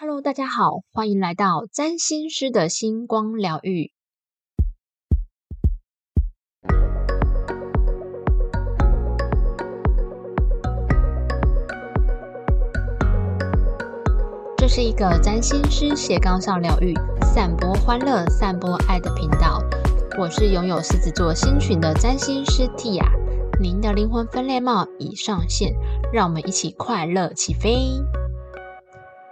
Hello，大家好，欢迎来到占星师的星光疗愈。这是一个占星师斜杠上疗愈、散播欢乐、散播爱的频道。我是拥有狮子座星群的占星师 Tia，您的灵魂分裂帽已上线，让我们一起快乐起飞。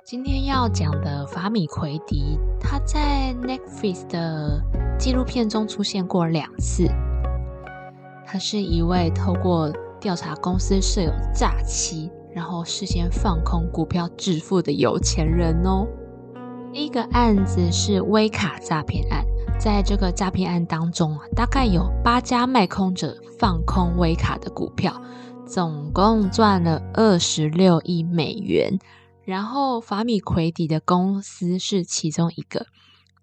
今天要讲的法米奎迪，他在 Netflix 的纪录片中出现过两次。他是一位透过调查公司设有诈欺，然后事先放空股票致富的有钱人哦。第一个案子是威卡诈骗案，在这个诈骗案当中啊，大概有八家卖空者放空威卡的股票，总共赚了二十六亿美元。然后法米奎迪的公司是其中一个。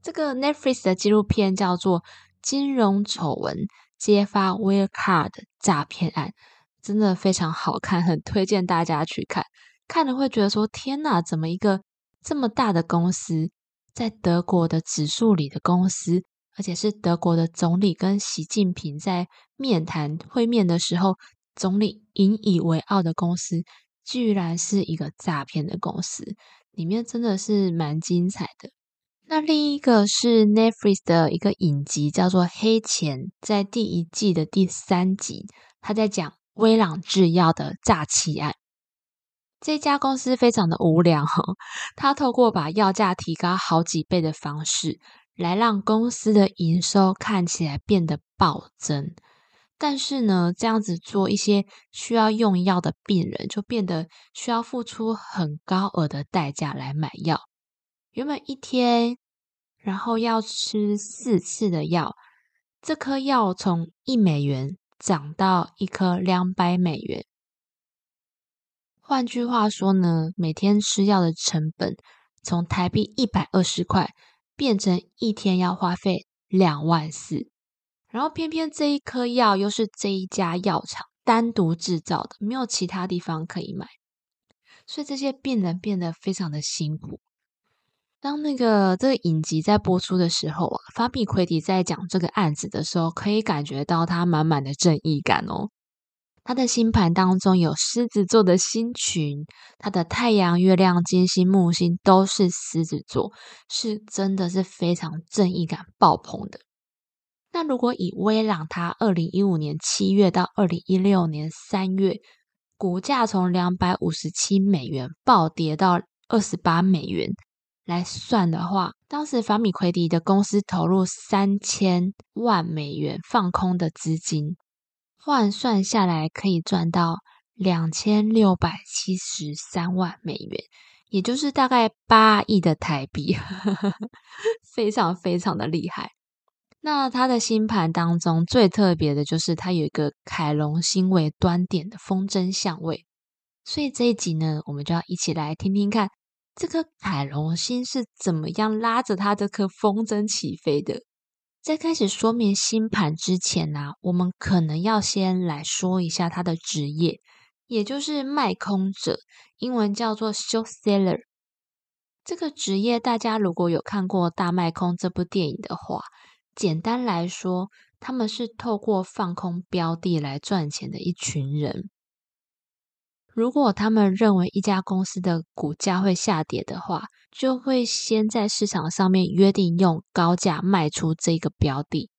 这个 Netflix 的纪录片叫做《金融丑闻揭发威尔卡的诈骗案》，真的非常好看，很推荐大家去看。看了会觉得说：天哪，怎么一个这么大的公司，在德国的指数里的公司，而且是德国的总理跟习近平在面谈会面的时候，总理引以为傲的公司。居然是一个诈骗的公司，里面真的是蛮精彩的。那另一个是 Netflix 的一个影集，叫做《黑钱》，在第一季的第三集，他在讲威朗制药的诈欺案。这家公司非常的无良哈，他透过把药价提高好几倍的方式，来让公司的营收看起来变得暴增。但是呢，这样子做一些需要用药的病人，就变得需要付出很高额的代价来买药。原本一天，然后要吃四次的药，这颗药从一美元涨到一颗两百美元。换句话说呢，每天吃药的成本从台币一百二十块变成一天要花费两万四。然后偏偏这一颗药又是这一家药厂单独制造的，没有其他地方可以买，所以这些病人变得非常的辛苦。当那个这个影集在播出的时候啊，法比奎迪在讲这个案子的时候，可以感觉到他满满的正义感哦。他的星盘当中有狮子座的星群，他的太阳、月亮、金星、木星都是狮子座，是真的是非常正义感爆棚的。那如果以威朗，它二零一五年七月到二零一六年三月，股价从两百五十七美元暴跌到二十八美元来算的话，当时法米奎迪的公司投入三千万美元放空的资金，换算下来可以赚到两千六百七十三万美元，也就是大概八亿的台币，非常非常的厉害。那他的星盘当中最特别的就是他有一个凯龙星为端点的风筝相位，所以这一集呢，我们就要一起来听听看这颗凯龙星是怎么样拉着他这颗风筝起飞的。在开始说明星盘之前呢，我们可能要先来说一下他的职业，也就是卖空者，英文叫做 short seller。这个职业大家如果有看过《大卖空》这部电影的话，简单来说，他们是透过放空标的来赚钱的一群人。如果他们认为一家公司的股价会下跌的话，就会先在市场上面约定用高价卖出这个标的，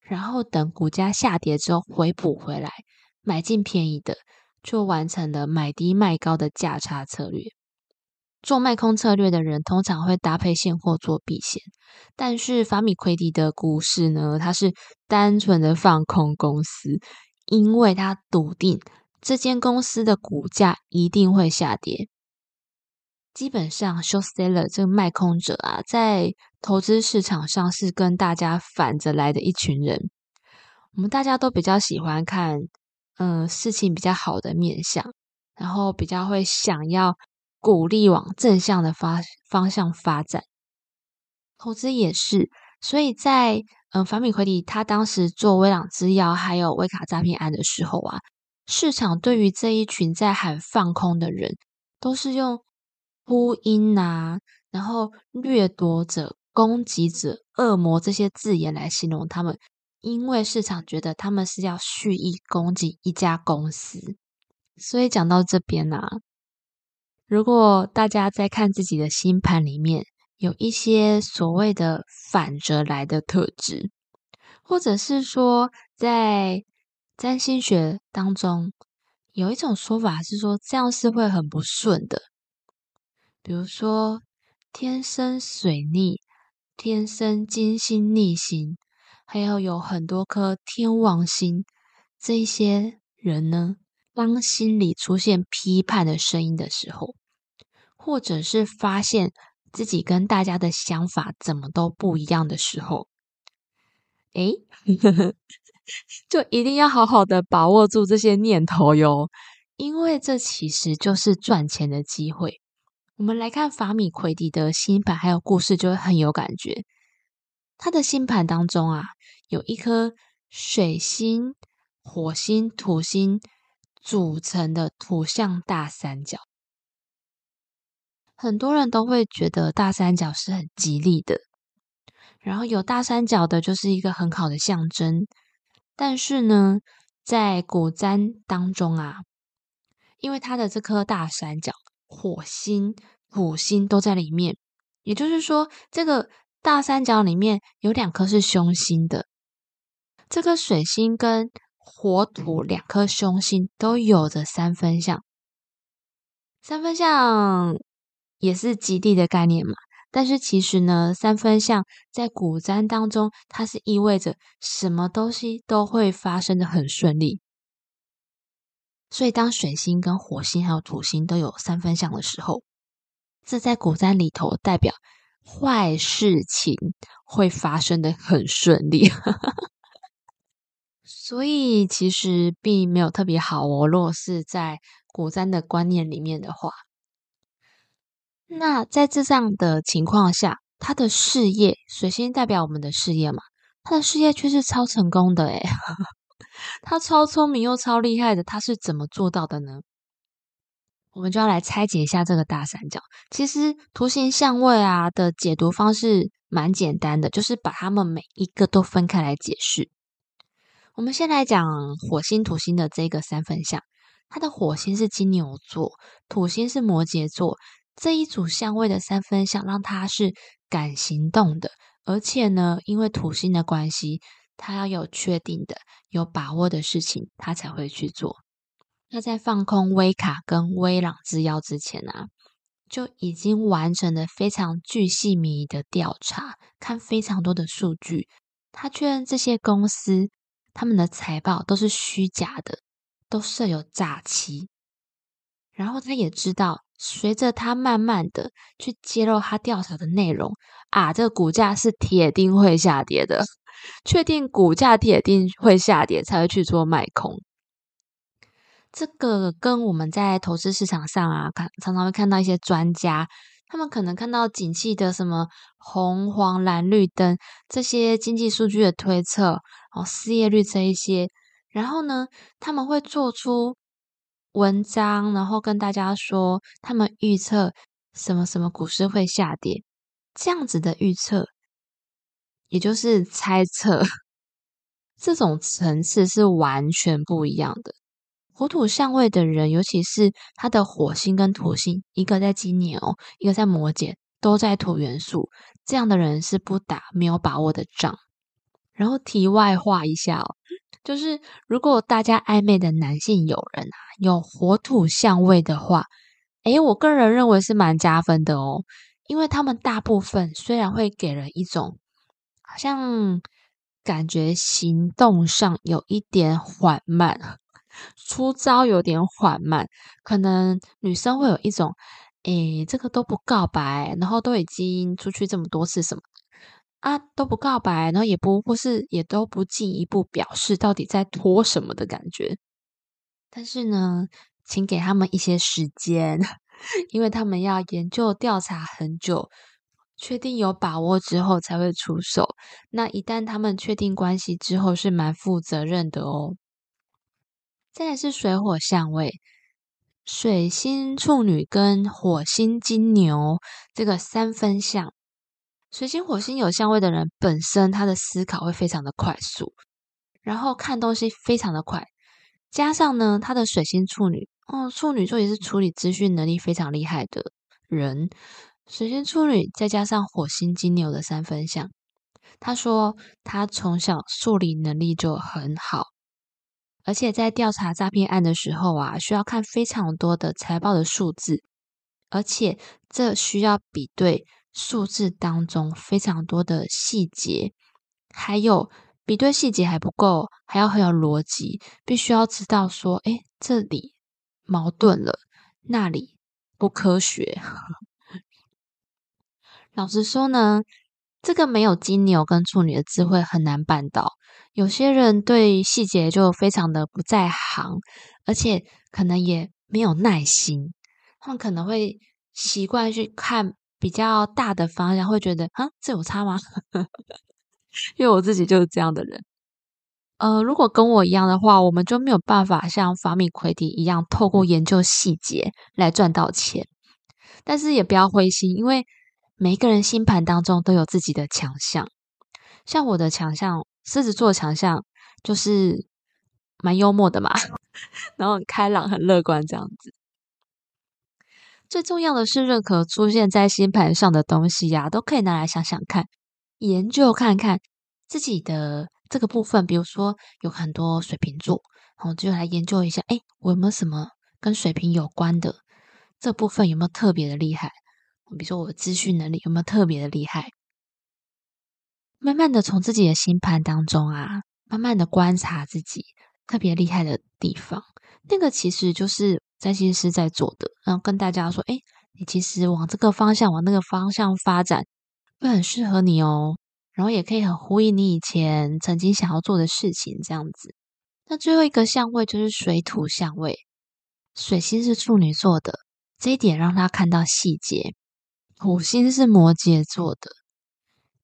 然后等股价下跌之后回补回来，买进便宜的，就完成了买低卖高的价差策略。做卖空策略的人通常会搭配现货做避险，但是法米奎迪的股市呢，它是单纯的放空公司，因为他笃定这间公司的股价一定会下跌。基本上，short seller 这个卖空者啊，在投资市场上是跟大家反着来的一群人。我们大家都比较喜欢看，嗯，事情比较好的面相，然后比较会想要。鼓励往正向的发方向发展，投资也是。所以在嗯，法米奎迪他当时做威朗制药还有威卡诈骗案的时候啊，市场对于这一群在喊放空的人，都是用秃鹰啊，然后掠夺者、攻击者、恶魔这些字眼来形容他们，因为市场觉得他们是要蓄意攻击一家公司。所以讲到这边呢，如果大家在看自己的星盘里面有一些所谓的反着来的特质，或者是说在占星学当中。有一种说法是说，这样是会很不顺的。比如说，天生水逆、天生金星逆行，还有有很多颗天王星，这些人呢，当心里出现批判的声音的时候，或者是发现自己跟大家的想法怎么都不一样的时候，诶 就一定要好好的把握住这些念头哟，因为这其实就是赚钱的机会。我们来看法米奎迪的星盘，还有故事就会很有感觉。他的星盘当中啊，有一颗水星、火星、土星组成的土象大三角。很多人都会觉得大三角是很吉利的，然后有大三角的就是一个很好的象征。但是呢，在古占当中啊，因为它的这颗大三角，火星、土星都在里面，也就是说，这个大三角里面有两颗是凶星的。这个水星跟火土两颗凶星都有着三分相，三分相也是极地的概念嘛。但是其实呢，三分相在古占当中，它是意味着什么东西都会发生的很顺利。所以当水星跟火星还有土星都有三分相的时候，这在古占里头代表坏事情会发生的很顺利。所以其实并没有特别好哦。若是在古占的观念里面的话。那在这样的情况下，他的事业，水星代表我们的事业嘛，他的事业却是超成功的诶 他超聪明又超厉害的，他是怎么做到的呢？我们就要来拆解一下这个大三角。其实图形相位啊的解读方式蛮简单的，就是把它们每一个都分开来解释。我们先来讲火星、土星的这个三分相，它的火星是金牛座，土星是摩羯座。这一组相位的三分相，让他是敢行动的，而且呢，因为土星的关系，他要有确定的、有把握的事情，他才会去做。那在放空威卡跟威朗制药之前啊，就已经完成了非常巨细靡遗的调查，看非常多的数据，他确认这些公司他们的财报都是虚假的，都设有诈欺，然后他也知道。随着他慢慢的去揭露他调查的内容啊，这个股价是铁定会下跌的，确定股价铁定会下跌才会去做卖空。这个跟我们在投资市场上啊，看常常会看到一些专家，他们可能看到景气的什么红黄蓝绿灯这些经济数据的推测，哦，失业率这一些，然后呢，他们会做出。文章，然后跟大家说，他们预测什么什么股市会下跌，这样子的预测，也就是猜测，这种层次是完全不一样的。火土相位的人，尤其是他的火星跟土星，一个在金牛，一个在摩羯，都在土元素，这样的人是不打没有把握的仗。然后题外话一下哦。就是如果大家暧昧的男性友人啊，有火土相位的话，诶，我个人认为是蛮加分的哦，因为他们大部分虽然会给人一种好像感觉行动上有一点缓慢，出招有点缓慢，可能女生会有一种，诶，这个都不告白，然后都已经出去这么多次什么。啊，都不告白，然后也不或是也都不进一步表示到底在拖什么的感觉。但是呢，请给他们一些时间，因为他们要研究调查很久，确定有把握之后才会出手。那一旦他们确定关系之后，是蛮负责任的哦。再来是水火相位，水星处女跟火星金牛这个三分相。水星、火星有相位的人，本身他的思考会非常的快速，然后看东西非常的快，加上呢，他的水星处女，哦，处女座也是处理资讯能力非常厉害的人。水星处女再加上火星金牛的三分相，他说他从小数理能力就很好，而且在调查诈骗案的时候啊，需要看非常多的财报的数字，而且这需要比对。数字当中非常多的细节，还有比对细节还不够，还要很有逻辑，必须要知道说，哎，这里矛盾了，那里不科学。老实说呢，这个没有金牛跟处女的智慧很难办到。有些人对细节就非常的不在行，而且可能也没有耐心，他们可能会习惯去看。比较大的方向会觉得啊，这有差吗？因为我自己就是这样的人。呃，如果跟我一样的话，我们就没有办法像法米奎迪一样，透过研究细节来赚到钱。但是也不要灰心，因为每一个人星盘当中都有自己的强项。像我的强项，狮子座强项就是蛮幽默的嘛，然后很开朗、很乐观这样子。最重要的是，任何出现在星盘上的东西呀，都可以拿来想想看，研究看看自己的这个部分。比如说，有很多水瓶座，然后就来研究一下，哎，我有没有什么跟水瓶有关的这部分有没有特别的厉害？比如说，我的资讯能力有没有特别的厉害？慢慢的从自己的星盘当中啊，慢慢的观察自己特别厉害的地方，那个其实就是。占星师在做的，然后跟大家说：“哎，你其实往这个方向、往那个方向发展，会很适合你哦。然后也可以很呼应你以前曾经想要做的事情，这样子。那最后一个相位就是水土相位，水星是处女座的，这一点让他看到细节。土星是摩羯座的，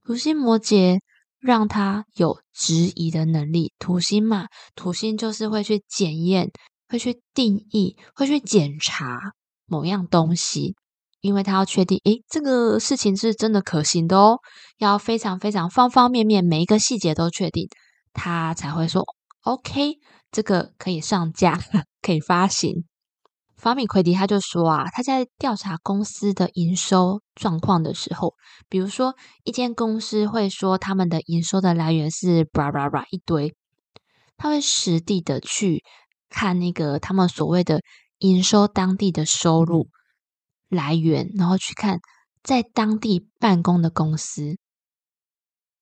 土星摩羯让他有质疑的能力。土星嘛，土星就是会去检验。”会去定义，会去检查某样东西，因为他要确定，诶，这个事情是真的可行的哦，要非常非常方方面面每一个细节都确定，他才会说 OK，这个可以上架，可以发行。法米奎迪他就说啊，他在调查公司的营收状况的时候，比如说一间公司会说他们的营收的来源是叭叭叭一堆，他会实地的去。看那个他们所谓的营收当地的收入来源，然后去看在当地办公的公司，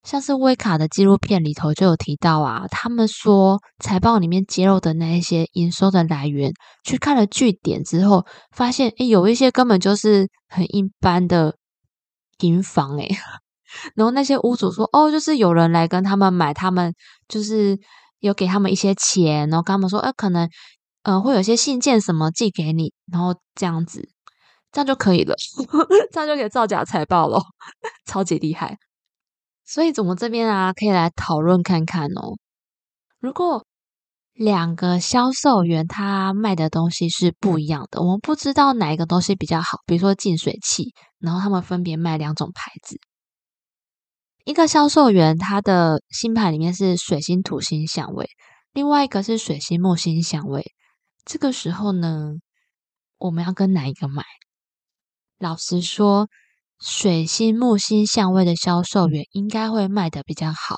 像是威卡的纪录片里头就有提到啊，他们说财报里面揭露的那一些营收的来源，去看了据点之后，发现诶有一些根本就是很一般的平房诶 然后那些屋主说哦，就是有人来跟他们买，他们就是。有给他们一些钱，然后跟他们说，呃，可能，呃，会有些信件什么寄给你，然后这样子，这样就可以了，这样就可以造假财报了，超级厉害。所以，我们这边啊，可以来讨论看看哦。如果两个销售员他卖的东西是不一样的，我们不知道哪一个东西比较好，比如说净水器，然后他们分别卖两种牌子。一个销售员，他的星盘里面是水星、土星相位，另外一个是水星、木星相位。这个时候呢，我们要跟哪一个买？老实说，水星、木星相位的销售员应该会卖的比较好，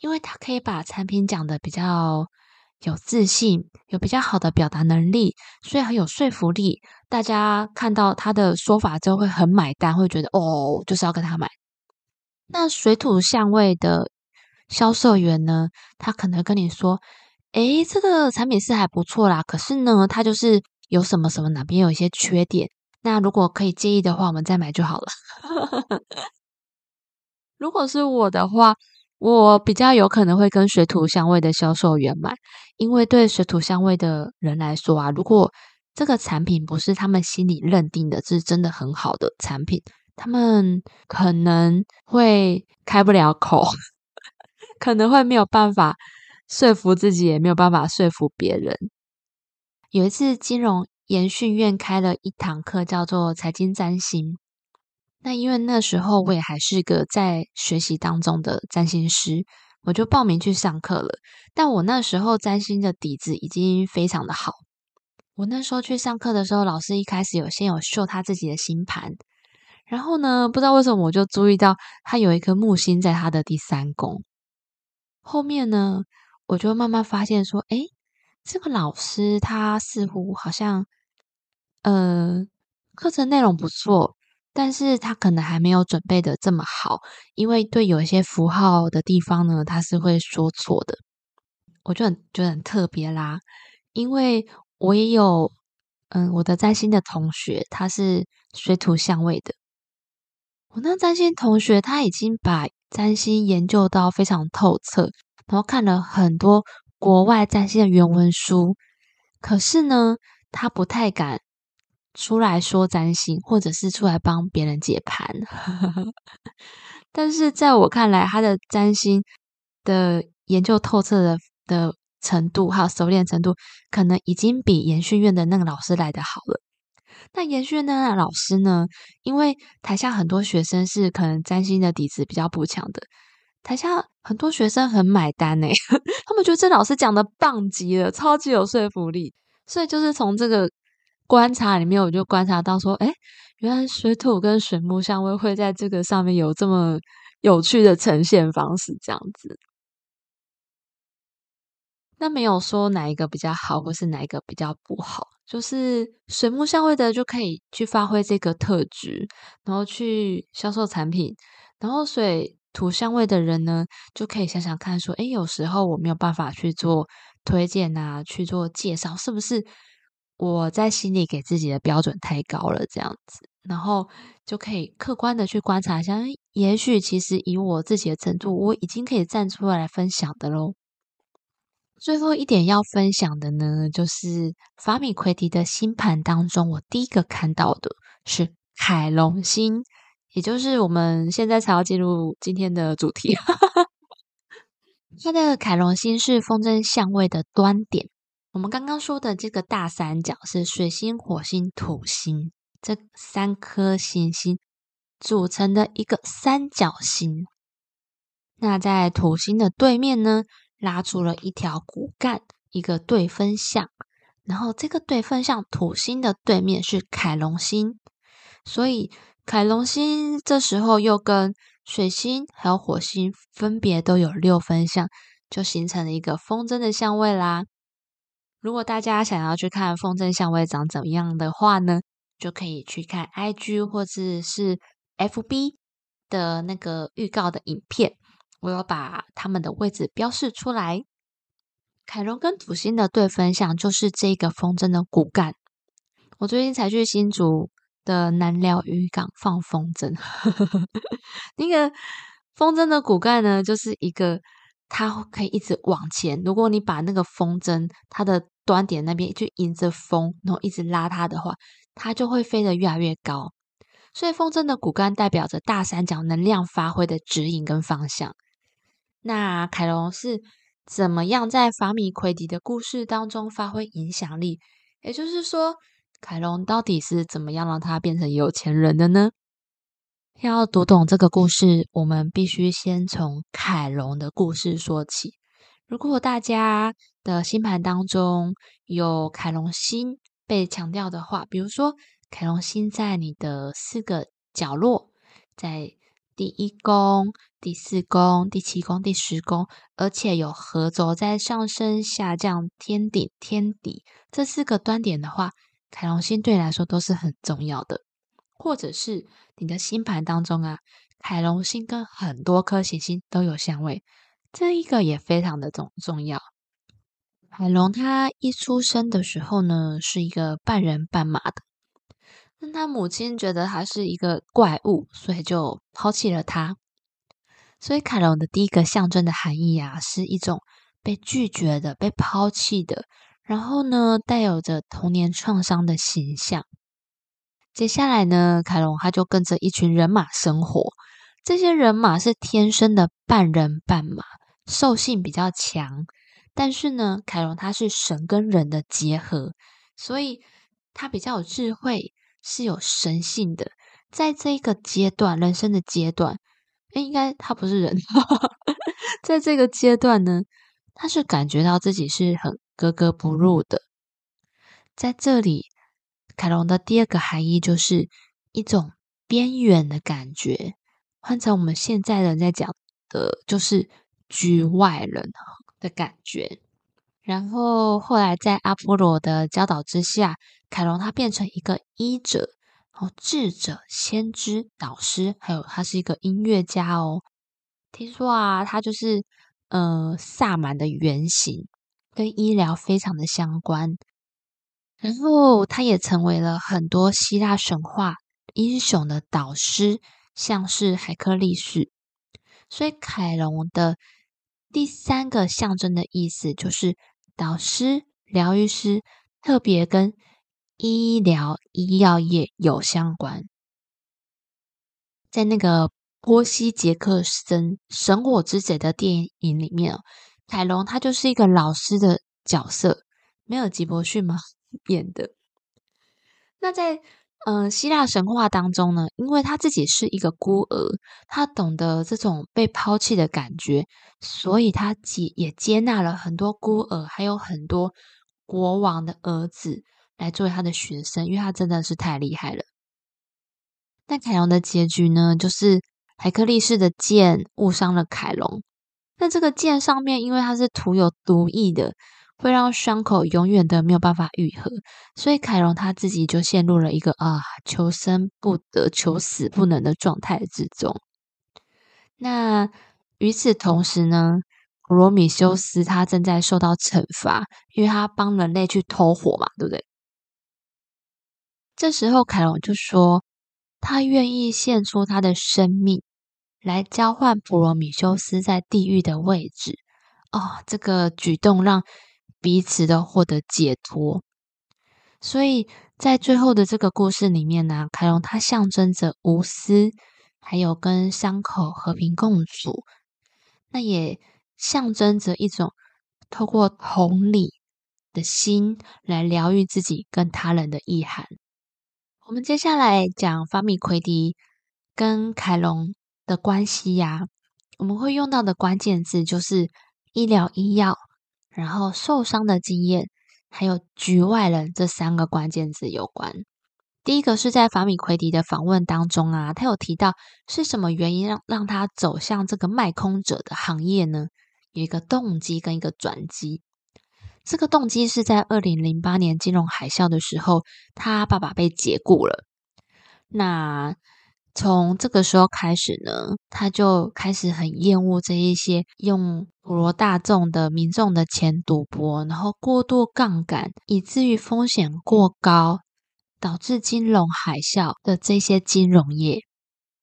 因为他可以把产品讲的比较有自信，有比较好的表达能力，所以很有说服力。大家看到他的说法之后会很买单，会觉得哦，就是要跟他买。那水土相位的销售员呢？他可能跟你说：“诶，这个产品是还不错啦，可是呢，它就是有什么什么哪边有一些缺点。那如果可以介意的话，我们再买就好了。”如果是我的话，我比较有可能会跟水土相位的销售员买，因为对水土相位的人来说啊，如果这个产品不是他们心里认定的，是真的很好的产品。他们可能会开不了口，可能会没有办法说服自己，也没有办法说服别人。有一次金融研训院开了一堂课，叫做财经占星。那因为那时候我也还是个在学习当中的占星师，我就报名去上课了。但我那时候占星的底子已经非常的好。我那时候去上课的时候，老师一开始有先有秀他自己的星盘，然后呢，不知道为什么我就注意到他有一颗木星在他的第三宫。后面呢，我就慢慢发现说，诶，这个老师他似乎好像，呃，课程内容不错，但是他可能还没有准备的这么好，因为对有一些符号的地方呢，他是会说错的。我就很觉得很特别啦，因为我也有，嗯，我的占星的同学，他是水土相位的。我那占星同学他已经把占星研究到非常透彻，然后看了很多国外占星的原文书，可是呢，他不太敢出来说占星，或者是出来帮别人解盘。但是在我看来，他的占星的研究透彻的的程度，还有熟练程度，可能已经比研训院的那个老师来的好了。那研训院的老师呢？因为台下很多学生是可能占星的底子比较不强的，台下很多学生很买单呢，他们觉得这老师讲的棒极了，超级有说服力。所以就是从这个观察里面，我就观察到说，哎，原来水土跟水木相位会在这个上面有这么有趣的呈现方式，这样子。那没有说哪一个比较好，或是哪一个比较不好，就是水木相位的就可以去发挥这个特质，然后去销售产品；然后水土象位的人呢，就可以想想看，说，诶，有时候我没有办法去做推荐啊，去做介绍，是不是我在心里给自己的标准太高了？这样子，然后就可以客观的去观察一下，也许其实以我自己的程度，我已经可以站出来分享的喽。最后一点要分享的呢，就是法米奎迪的星盘当中，我第一个看到的是凯龙星，也就是我们现在才要进入今天的主题。它的凯龙星是风筝相位的端点。我们刚刚说的这个大三角是水星、火星、土星这三颗行星组成的一个三角形。那在土星的对面呢？拉出了一条骨干，一个对分相，然后这个对分相土星的对面是凯龙星，所以凯龙星这时候又跟水星还有火星分别都有六分相，就形成了一个风筝的相位啦。如果大家想要去看风筝相位长怎么样的话呢，就可以去看 IG 或者是 FB 的那个预告的影片。我要把他们的位置标示出来。凯龙跟土星的对分相就是这个风筝的骨干。我最近才去新竹的南寮渔港放风筝，那个风筝的骨干呢，就是一个它可以一直往前。如果你把那个风筝它的端点那边就迎着风，然后一直拉它的话，它就会飞得越来越高。所以风筝的骨干代表着大三角能量发挥的指引跟方向。那凯龙是怎么样在法米奎迪的故事当中发挥影响力？也就是说，凯龙到底是怎么样让他变成有钱人的呢？要读懂这个故事，我们必须先从凯龙的故事说起。如果大家的星盘当中有凯龙星被强调的话，比如说凯龙星在你的四个角落，在。第一宫、第四宫、第七宫、第十宫，而且有合轴在上升、下降、天顶、天底这四个端点的话，凯龙星对你来说都是很重要的。或者是你的星盘当中啊，凯龙星跟很多颗行星都有相位，这一个也非常的重重要。海龙他一出生的时候呢，是一个半人半马的。但他母亲觉得他是一个怪物，所以就抛弃了他。所以凯龙的第一个象征的含义啊，是一种被拒绝的、被抛弃的，然后呢，带有着童年创伤的形象。接下来呢，凯龙他就跟着一群人马生活。这些人马是天生的半人半马，兽性比较强。但是呢，凯龙他是神跟人的结合，所以。他比较有智慧，是有神性的。在这一个阶段，人生的阶段，哎，应该他不是人，在这个阶段呢，他是感觉到自己是很格格不入的。在这里，凯龙的第二个含义就是一种边缘的感觉。换成我们现在人在讲的，就是局外人的感觉。然后后来在阿波罗的教导之下，凯龙他变成一个医者、哦智者、先知、导师，还有他是一个音乐家哦。听说啊，他就是呃萨满的原型，跟医疗非常的相关。然后他也成为了很多希腊神话英雄的导师，像是海克力士。所以凯龙的第三个象征的意思就是。导师、疗愈师，特别跟医疗医药业有相关。在那个波西·杰克森《神火之贼》的电影里面，凯龙他就是一个老师的角色，没有吉伯逊吗 演的？那在。嗯，希腊神话当中呢，因为他自己是一个孤儿，他懂得这种被抛弃的感觉，所以他接也接纳了很多孤儿，还有很多国王的儿子来作为他的学生，因为他真的是太厉害了。但凯龙的结局呢，就是海克力士的剑误伤了凯龙，那这个剑上面因为它是涂有毒液的。会让伤口永远的没有办法愈合，所以凯龙他自己就陷入了一个啊求生不得、求死不能的状态之中。那与此同时呢，普罗米修斯他正在受到惩罚，因为他帮人类去偷火嘛，对不对？这时候凯龙就说，他愿意献出他的生命来交换普罗米修斯在地狱的位置。哦，这个举动让。彼此都获得解脱，所以在最后的这个故事里面呢，凯龙它象征着无私，还有跟伤口和平共处，那也象征着一种透过同理的心来疗愈自己跟他人的意涵。我们接下来讲法米奎迪跟凯龙的关系呀，我们会用到的关键字就是医疗医药。然后受伤的经验，还有局外人这三个关键字有关。第一个是在法米奎迪的访问当中啊，他有提到是什么原因让让他走向这个卖空者的行业呢？有一个动机跟一个转机。这个动机是在二零零八年金融海啸的时候，他爸爸被解雇了。那从这个时候开始呢，他就开始很厌恶这一些用普罗大众的民众的钱赌博，然后过度杠杆，以至于风险过高，导致金融海啸的这些金融业。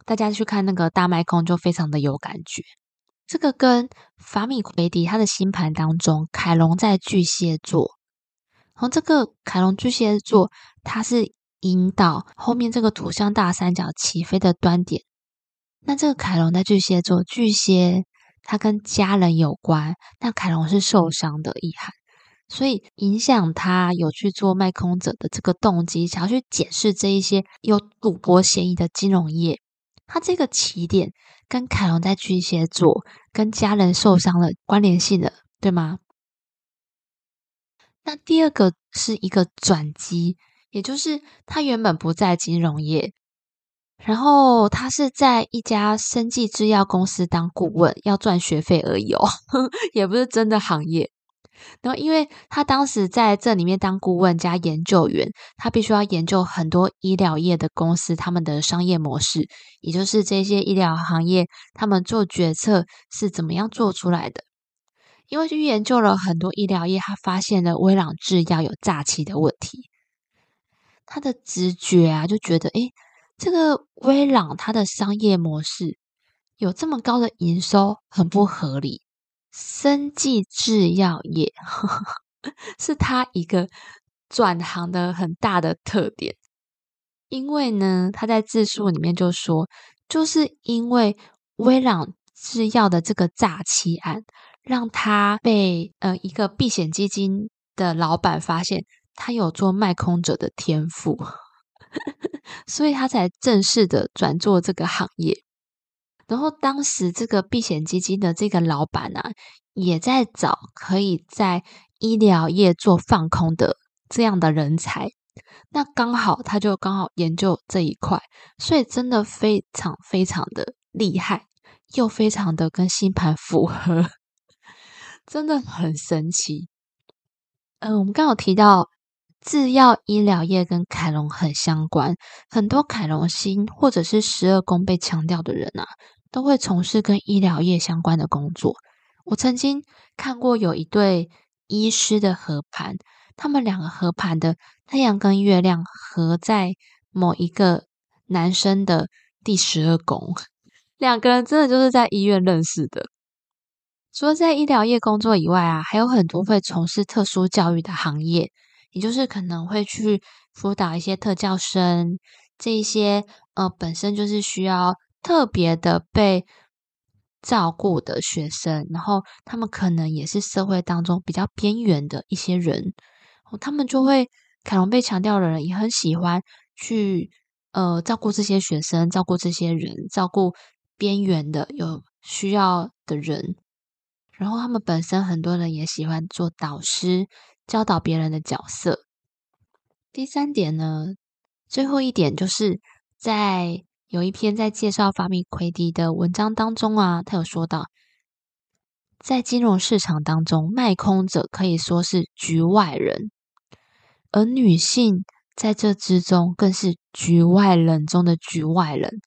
大家去看那个大麦空，就非常的有感觉。这个跟法米奎迪他的星盘当中，凯龙在巨蟹座，然后这个凯龙巨蟹座，它是。引导后面这个土象大三角起飞的端点。那这个凯龙在巨蟹座，巨蟹它跟家人有关，那凯龙是受伤的意涵，所以影响他有去做卖空者的这个动机，想要去检视这一些有赌博嫌疑的金融业。他这个起点跟凯龙在巨蟹座跟家人受伤的关联性的，对吗？那第二个是一个转机。也就是他原本不在金融业，然后他是在一家生技制药公司当顾问，要赚学费而已哦，也不是真的行业。然后，因为他当时在这里面当顾问加研究员，他必须要研究很多医疗业的公司他们的商业模式，也就是这些医疗行业他们做决策是怎么样做出来的。因为去研究了很多医疗业，他发现了威朗制药有诈欺的问题。他的直觉啊，就觉得，诶，这个威朗它的商业模式有这么高的营收，很不合理。生技制药业 是他一个转行的很大的特点，因为呢，他在自述里面就说，就是因为威朗制药的这个诈欺案，让他被呃一个避险基金的老板发现。他有做卖空者的天赋，所以他才正式的转做这个行业。然后当时这个避险基金的这个老板啊，也在找可以在医疗业做放空的这样的人才。那刚好他就刚好研究这一块，所以真的非常非常的厉害，又非常的跟星盘符合，真的很神奇。嗯，我们刚好提到制药医疗业跟凯龙很相关，很多凯龙星或者是十二宫被强调的人啊，都会从事跟医疗业相关的工作。我曾经看过有一对医师的合盘。他们两个合盘的太阳跟月亮合在某一个男生的第十二宫，两个人真的就是在医院认识的。除了在医疗业工作以外啊，还有很多会从事特殊教育的行业，也就是可能会去辅导一些特教生，这一些呃本身就是需要特别的被照顾的学生，然后他们可能也是社会当中比较边缘的一些人。他们就会凯龙被强调的人也很喜欢去呃照顾这些学生，照顾这些人，照顾边缘的有需要的人。然后他们本身很多人也喜欢做导师，教导别人的角色。第三点呢，最后一点就是在有一篇在介绍法米奎迪的文章当中啊，他有说到，在金融市场当中，卖空者可以说是局外人。而女性在这之中更是局外人中的局外人。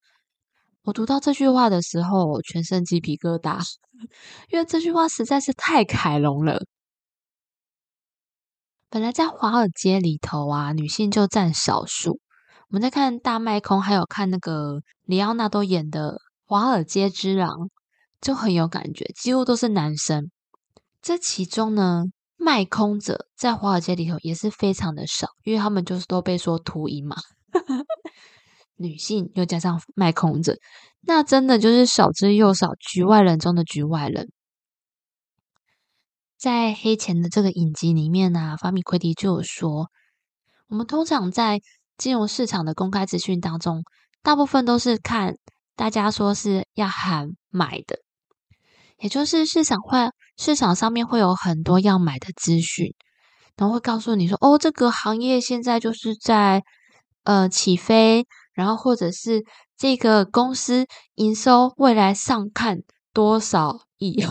我读到这句话的时候，全身鸡皮疙瘩，因为这句话实在是太凯龙了。本来在华尔街里头啊，女性就占少数。我们在看大麦空，还有看那个里奥纳多演的《华尔街之狼》，就很有感觉，几乎都是男生。这其中呢？卖空者在华尔街里头也是非常的少，因为他们就是都被说秃鹰嘛。女性又加上卖空者，那真的就是少之又少，局外人中的局外人。在黑钱的这个影集里面呢，法米奎迪就有说，我们通常在金融市场的公开资讯当中，大部分都是看大家说是要喊买的。也就是市场会市场上面会有很多要买的资讯，然后会告诉你说，哦，这个行业现在就是在呃起飞，然后或者是这个公司营收未来上看多少亿，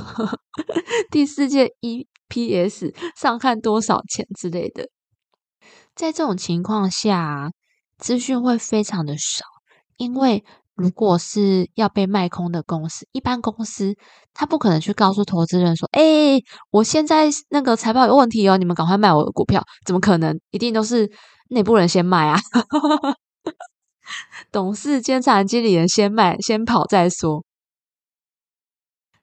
第四届 EPS 上看多少钱之类的。在这种情况下，资讯会非常的少，因为。如果是要被卖空的公司，一般公司他不可能去告诉投资人说：“哎，我现在那个财报有问题哦，你们赶快卖我的股票。”怎么可能？一定都是内部人先卖啊！董事、监察、经理人先卖，先跑再说。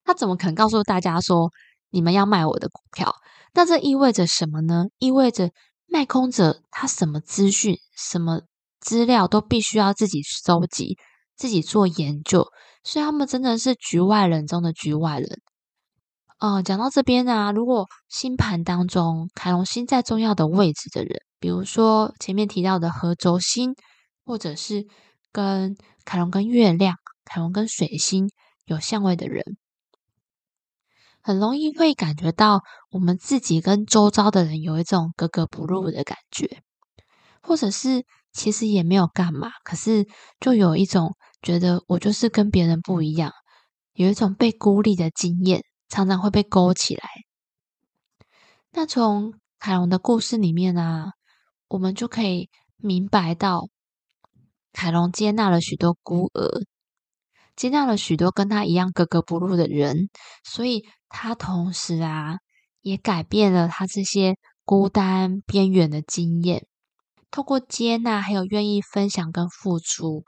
他怎么可能告诉大家说你们要卖我的股票？那这意味着什么呢？意味着卖空者他什么资讯、什么资料都必须要自己收集。自己做研究，所以他们真的是局外人中的局外人。哦，讲到这边呢，如果星盘当中凯龙星在重要的位置的人，比如说前面提到的合轴星，或者是跟凯龙跟月亮、凯龙跟水星有相位的人，很容易会感觉到我们自己跟周遭的人有一种格格不入的感觉，或者是其实也没有干嘛，可是就有一种。觉得我就是跟别人不一样，有一种被孤立的经验，常常会被勾起来。那从凯龙的故事里面呢，我们就可以明白到，凯龙接纳了许多孤儿，接纳了许多跟他一样格格不入的人，所以他同时啊，也改变了他这些孤单边缘的经验，透过接纳，还有愿意分享跟付出。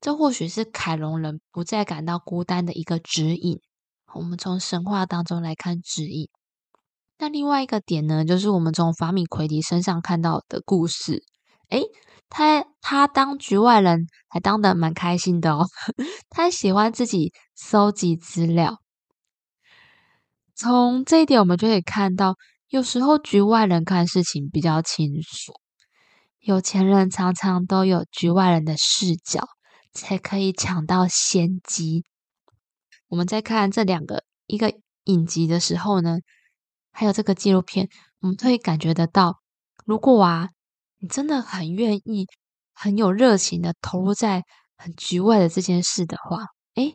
这或许是凯龙人不再感到孤单的一个指引。我们从神话当中来看指引。那另外一个点呢，就是我们从法米奎迪身上看到的故事。诶，他他当局外人还当的蛮开心的哦。他喜欢自己收集资料。从这一点，我们就可以看到有时候局外人看事情比较清楚，有钱人常常都有局外人的视角，才可以抢到先机。我们在看这两个一个影集的时候呢，还有这个纪录片，我们可以感觉得到，如果啊，你真的很愿意、很有热情的投入在很局外的这件事的话，诶，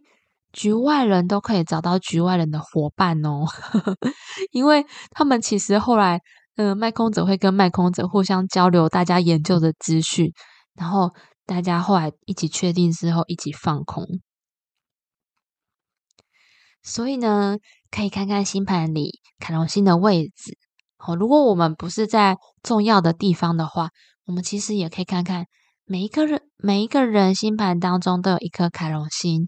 局外人都可以找到局外人的伙伴哦，因为他们其实后来，呃，卖空者会跟卖空者互相交流大家研究的资讯，然后大家后来一起确定之后，一起放空。所以呢，可以看看星盘里凯龙星的位置。好，如果我们不是在重要的地方的话，我们其实也可以看看每一个人每一个人星盘当中都有一颗凯龙星。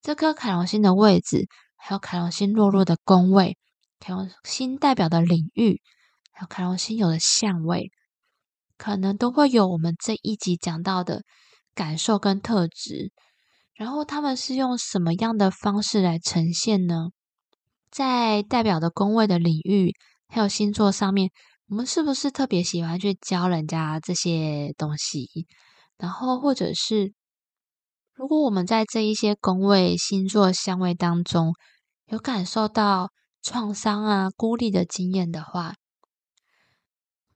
这颗凯龙星的位置，还有凯龙星落入的宫位，凯龙星代表的领域，还有凯龙星有的相位，可能都会有我们这一集讲到的感受跟特质。然后他们是用什么样的方式来呈现呢？在代表的宫位的领域，还有星座上面，我们是不是特别喜欢去教人家这些东西？然后或者是？如果我们在这一些宫位、星座、相位当中有感受到创伤啊、孤立的经验的话，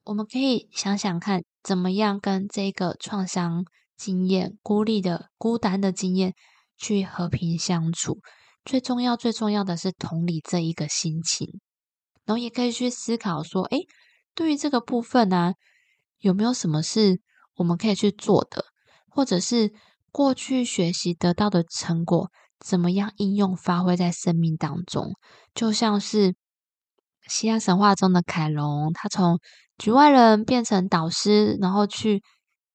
我们可以想想看，怎么样跟这个创伤经验、孤立的、孤单的经验去和平相处。最重要、最重要的是同理这一个心情，然后也可以去思考说：，诶，对于这个部分呢，有没有什么是我们可以去做的，或者是？过去学习得到的成果，怎么样应用发挥在生命当中？就像是希腊神话中的凯龙，他从局外人变成导师，然后去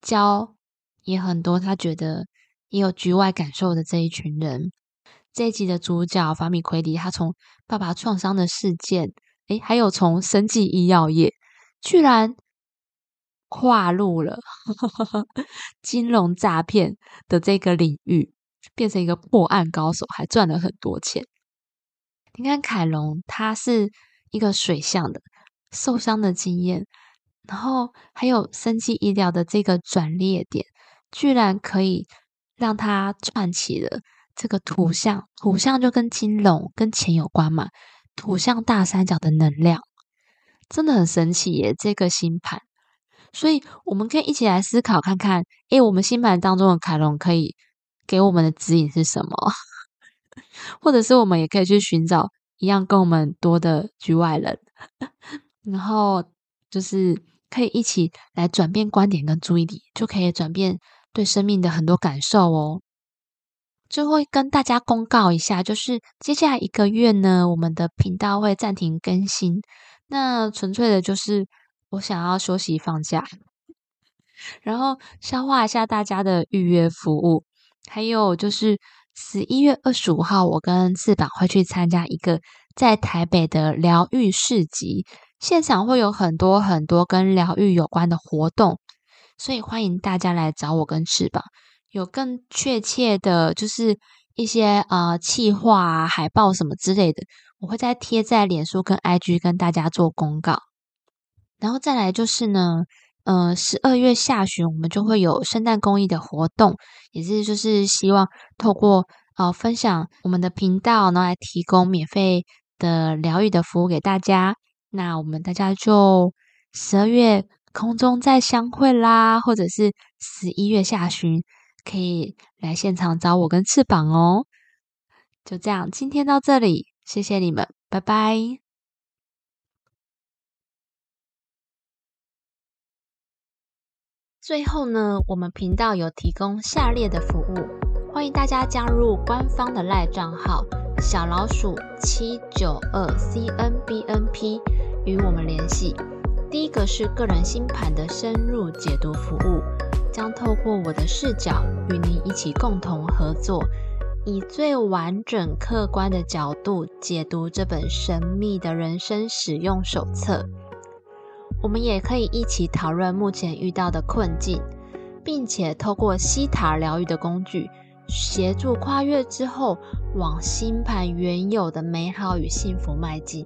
教也很多他觉得也有局外感受的这一群人。这一集的主角法米奎迪，他从爸爸创伤的事件，诶，还有从生技医药业，居然。跨入了 金融诈骗的这个领域，变成一个破案高手，还赚了很多钱。你看凯龙，他是一个水象的受伤的经验，然后还有生计医疗的这个转捩点，居然可以让他串起了这个图像，图像就跟金融、跟钱有关嘛，土象大三角的能量真的很神奇耶！这个星盘。所以我们可以一起来思考看看，诶，我们星盘当中的凯龙可以给我们的指引是什么？或者是我们也可以去寻找一样跟我们多的局外人，然后就是可以一起来转变观点跟注意力，就可以转变对生命的很多感受哦。最后跟大家公告一下，就是接下来一个月呢，我们的频道会暂停更新，那纯粹的就是。我想要休息放假，然后消化一下大家的预约服务。还有就是十一月二十五号，我跟翅膀会去参加一个在台北的疗愈市集，现场会有很多很多跟疗愈有关的活动，所以欢迎大家来找我跟翅膀。有更确切的，就是一些呃企划啊、海报什么之类的，我会再贴在脸书跟 IG 跟大家做公告。然后再来就是呢，呃，十二月下旬我们就会有圣诞公益的活动，也是就是希望透过呃分享我们的频道，然后来提供免费的疗愈的服务给大家。那我们大家就十二月空中再相会啦，或者是十一月下旬可以来现场找我跟翅膀哦。就这样，今天到这里，谢谢你们，拜拜。最后呢，我们频道有提供下列的服务，欢迎大家加入官方的赖账号小老鼠七九二 c n b n p 与我们联系。第一个是个人星盘的深入解读服务，将透过我的视角与您一起共同合作，以最完整客观的角度解读这本神秘的人生使用手册。我们也可以一起讨论目前遇到的困境，并且透过西塔疗愈的工具，协助跨越之后往星盘原有的美好与幸福迈进。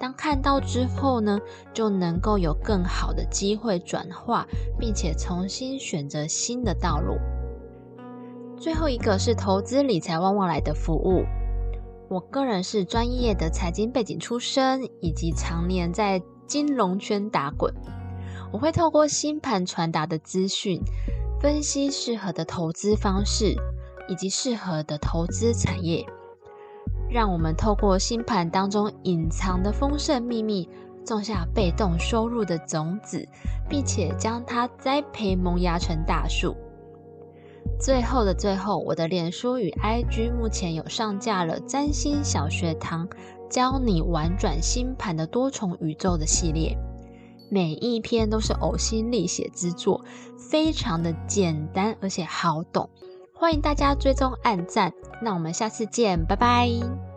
当看到之后呢，就能够有更好的机会转化，并且重新选择新的道路。最后一个是投资理财旺旺来的服务。我个人是专业的财经背景出身，以及常年在金融圈打滚。我会透过星盘传达的资讯。分析适合的投资方式以及适合的投资产业，让我们透过星盘当中隐藏的丰盛秘密，种下被动收入的种子，并且将它栽培萌芽成大树。最后的最后，我的脸书与 IG 目前有上架了占星小学堂，教你玩转星盘的多重宇宙的系列。每一篇都是呕心沥血之作，非常的简单而且好懂，欢迎大家追踪按赞。那我们下次见，拜拜。